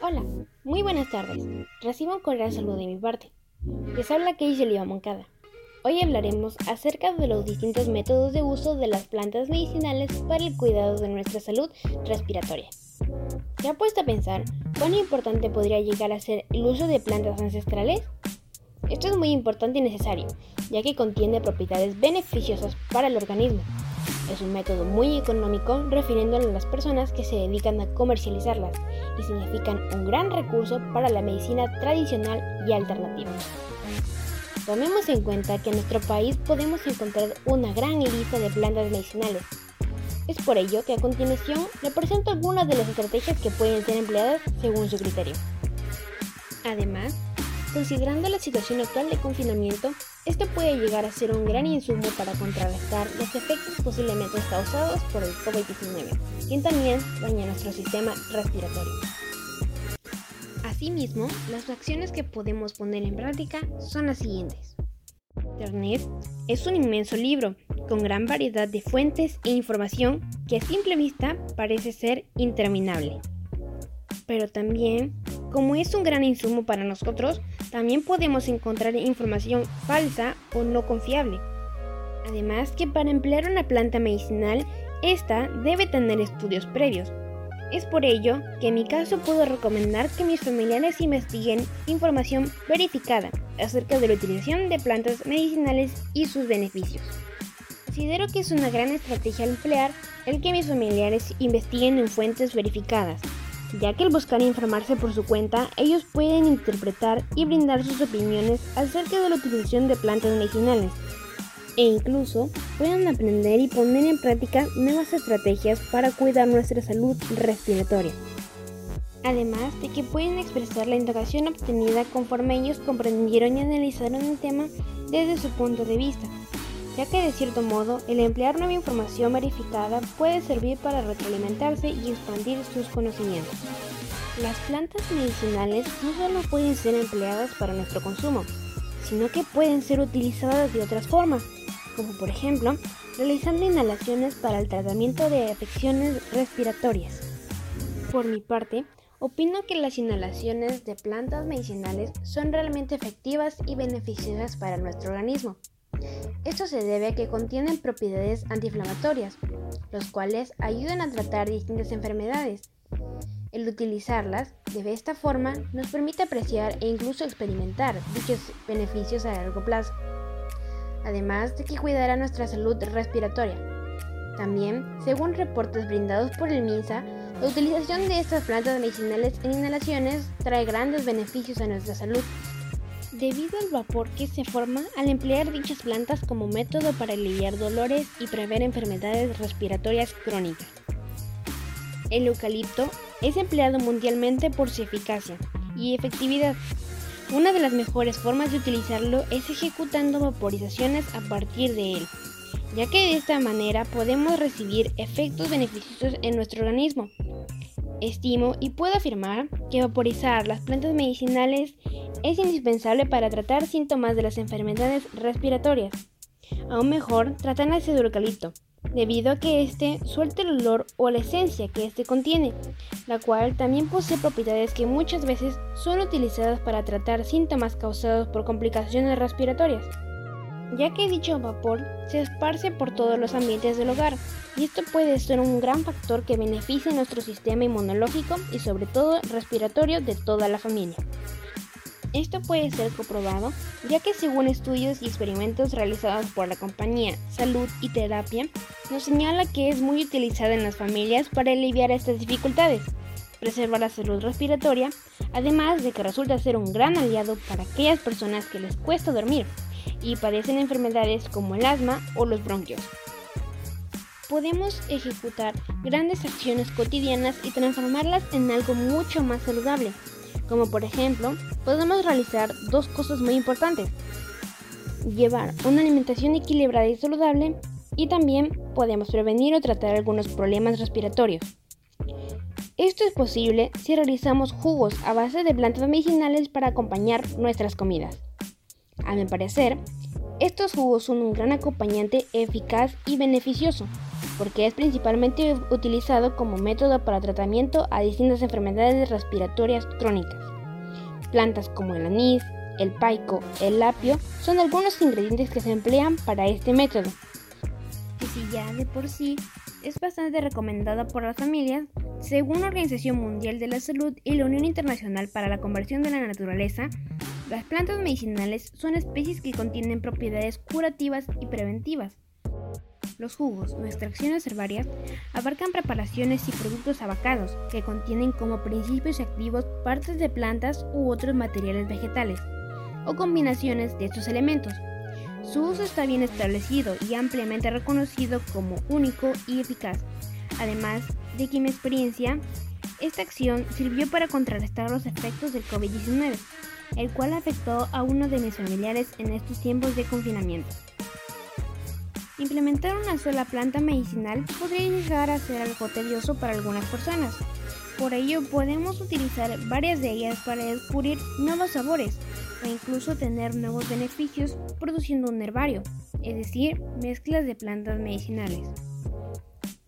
Hola, muy buenas tardes. Recibo un cordial saludo de mi parte. Les habla Keisha Liva Moncada. Hoy hablaremos acerca de los distintos métodos de uso de las plantas medicinales para el cuidado de nuestra salud respiratoria. ¿Se ha puesto a pensar cuán importante podría llegar a ser el uso de plantas ancestrales? Esto es muy importante y necesario, ya que contiene propiedades beneficiosas para el organismo. Es un método muy económico refiriéndolo a las personas que se dedican a comercializarlas y significan un gran recurso para la medicina tradicional y alternativa. Tomemos en cuenta que en nuestro país podemos encontrar una gran lista de plantas medicinales. Es por ello que a continuación le presento algunas de las estrategias que pueden ser empleadas según su criterio. Además, Considerando la situación actual de confinamiento, esto puede llegar a ser un gran insumo para contrarrestar los efectos posiblemente causados por el COVID-19, quien también daña nuestro sistema respiratorio. Asimismo, las acciones que podemos poner en práctica son las siguientes. Internet es un inmenso libro con gran variedad de fuentes e información que a simple vista parece ser interminable. Pero también como es un gran insumo para nosotros, también podemos encontrar información falsa o no confiable. Además que para emplear una planta medicinal, esta debe tener estudios previos. Es por ello que en mi caso puedo recomendar que mis familiares investiguen información verificada acerca de la utilización de plantas medicinales y sus beneficios. Considero que es una gran estrategia emplear el que mis familiares investiguen en fuentes verificadas, ya que al buscar informarse por su cuenta, ellos pueden interpretar y brindar sus opiniones acerca de la utilización de plantas medicinales, e incluso pueden aprender y poner en práctica nuevas estrategias para cuidar nuestra salud respiratoria. Además de que pueden expresar la indagación obtenida conforme ellos comprendieron y analizaron el tema desde su punto de vista ya que de cierto modo el emplear nueva información verificada puede servir para retroalimentarse y expandir sus conocimientos. Las plantas medicinales no solo pueden ser empleadas para nuestro consumo, sino que pueden ser utilizadas de otras formas, como por ejemplo realizando inhalaciones para el tratamiento de afecciones respiratorias. Por mi parte, opino que las inhalaciones de plantas medicinales son realmente efectivas y beneficiosas para nuestro organismo, esto se debe a que contienen propiedades antiinflamatorias, los cuales ayudan a tratar distintas enfermedades. El utilizarlas de esta forma nos permite apreciar e incluso experimentar dichos beneficios a largo plazo, además de que cuidará nuestra salud respiratoria. También, según reportes brindados por el MINSA, la utilización de estas plantas medicinales en inhalaciones trae grandes beneficios a nuestra salud debido al vapor que se forma al emplear dichas plantas como método para aliviar dolores y prever enfermedades respiratorias crónicas. El eucalipto es empleado mundialmente por su eficacia y efectividad. Una de las mejores formas de utilizarlo es ejecutando vaporizaciones a partir de él, ya que de esta manera podemos recibir efectos beneficiosos en nuestro organismo. Estimo y puedo afirmar que vaporizar las plantas medicinales es indispensable para tratar síntomas de las enfermedades respiratorias. Aún mejor, tratar ácido eucalipto, debido a que éste suelta el olor o la esencia que éste contiene, la cual también posee propiedades que muchas veces son utilizadas para tratar síntomas causados por complicaciones respiratorias, ya que dicho vapor se esparce por todos los ambientes del hogar, y esto puede ser un gran factor que beneficie nuestro sistema inmunológico y sobre todo respiratorio de toda la familia. Esto puede ser comprobado ya que según estudios y experimentos realizados por la compañía Salud y Terapia, nos señala que es muy utilizada en las familias para aliviar estas dificultades, preservar la salud respiratoria, además de que resulta ser un gran aliado para aquellas personas que les cuesta dormir y padecen enfermedades como el asma o los bronquios. Podemos ejecutar grandes acciones cotidianas y transformarlas en algo mucho más saludable, como por ejemplo, podemos realizar dos cosas muy importantes. Llevar una alimentación equilibrada y saludable y también podemos prevenir o tratar algunos problemas respiratorios. Esto es posible si realizamos jugos a base de plantas medicinales para acompañar nuestras comidas. A mi parecer, estos jugos son un gran acompañante eficaz y beneficioso, porque es principalmente utilizado como método para tratamiento a distintas enfermedades respiratorias crónicas. Plantas como el anís, el paico, el apio son algunos ingredientes que se emplean para este método. Y si ya de por sí es bastante recomendada por las familias, según la Organización Mundial de la Salud y la Unión Internacional para la Conversión de la Naturaleza, las plantas medicinales son especies que contienen propiedades curativas y preventivas. Los jugos o extracciones herbarias abarcan preparaciones y productos abacados que contienen como principios activos partes de plantas u otros materiales vegetales o combinaciones de estos elementos. Su uso está bien establecido y ampliamente reconocido como único y eficaz, además de que mi experiencia, esta acción sirvió para contrarrestar los efectos del COVID-19, el cual afectó a uno de mis familiares en estos tiempos de confinamiento. Implementar una sola planta medicinal podría llegar a ser algo tedioso para algunas personas. Por ello podemos utilizar varias de ellas para descubrir nuevos sabores e incluso tener nuevos beneficios produciendo un herbario, es decir, mezclas de plantas medicinales.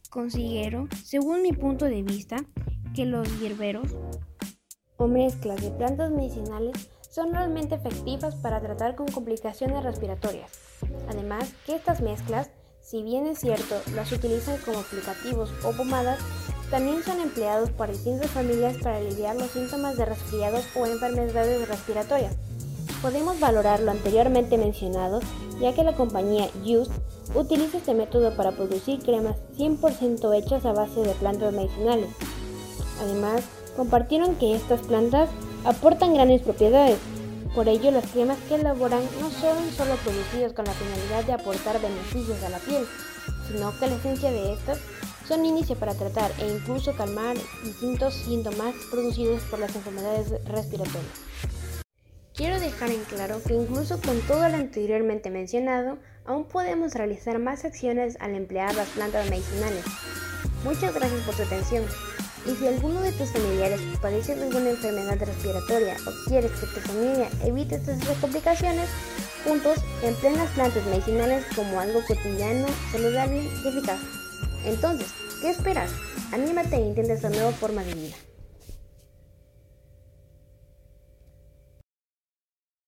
Considero, según mi punto de vista, que los hierberos o mezclas de plantas medicinales son realmente efectivas para tratar con complicaciones respiratorias. Además, que estas mezclas, si bien es cierto, las utilizan como aplicativos o pomadas, también son empleados por distintas familias para aliviar los síntomas de resfriados o enfermedades respiratorias. Podemos valorar lo anteriormente mencionado, ya que la compañía Just utiliza este método para producir cremas 100% hechas a base de plantas medicinales. Además, compartieron que estas plantas aportan grandes propiedades. Por ello, las cremas que elaboran no son solo producidas con la finalidad de aportar beneficios a la piel, sino que la esencia de estas son índice para tratar e incluso calmar distintos síntomas producidos por las enfermedades respiratorias. Quiero dejar en claro que incluso con todo lo anteriormente mencionado, aún podemos realizar más acciones al emplear las plantas medicinales. Muchas gracias por tu atención. Y si alguno de tus familiares padece de alguna enfermedad respiratoria o quieres que tu familia evite estas complicaciones, juntos empleen las plantas medicinales como algo cotidiano, saludable y eficaz. Entonces, ¿qué esperas? Anímate e intenta esta nueva forma de vida.